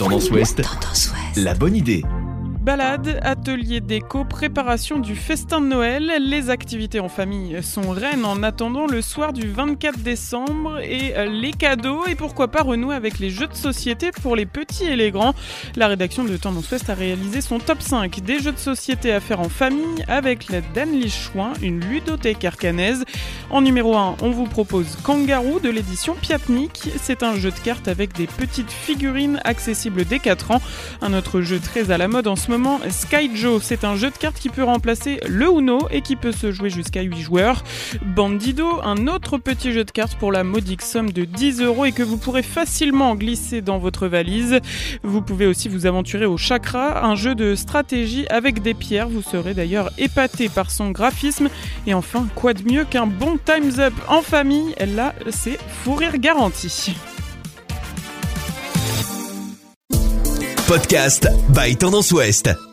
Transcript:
Tendance Ouest. La bonne idée. Balade, atelier déco, préparation du festin de Noël, les activités en famille sont reines en attendant le soir du 24 décembre et les cadeaux et pourquoi pas renouer avec les jeux de société pour les petits et les grands. La rédaction de Tendance Ouest a réalisé son top 5 des jeux de société à faire en famille avec l'aide d'Anne Chouin, une ludothèque arcanaise. En numéro 1, on vous propose Kangaroo de l'édition Piatnik. C'est un jeu de cartes avec des petites figurines accessibles dès 4 ans. Un autre jeu très à la mode en ce moment, Sky Joe. C'est un jeu de cartes qui peut remplacer le Uno et qui peut se jouer jusqu'à 8 joueurs. Bandido, un autre petit jeu de cartes pour la modique somme de 10 euros et que vous pourrez facilement glisser dans votre valise. Vous pouvez aussi vous aventurer au Chakra, un jeu de stratégie avec des pierres. Vous serez d'ailleurs épaté par son graphisme. Et enfin, quoi de mieux qu'un bon Time's Up en famille Là, c'est fou rire garanti. Podcast by Tendance Ouest.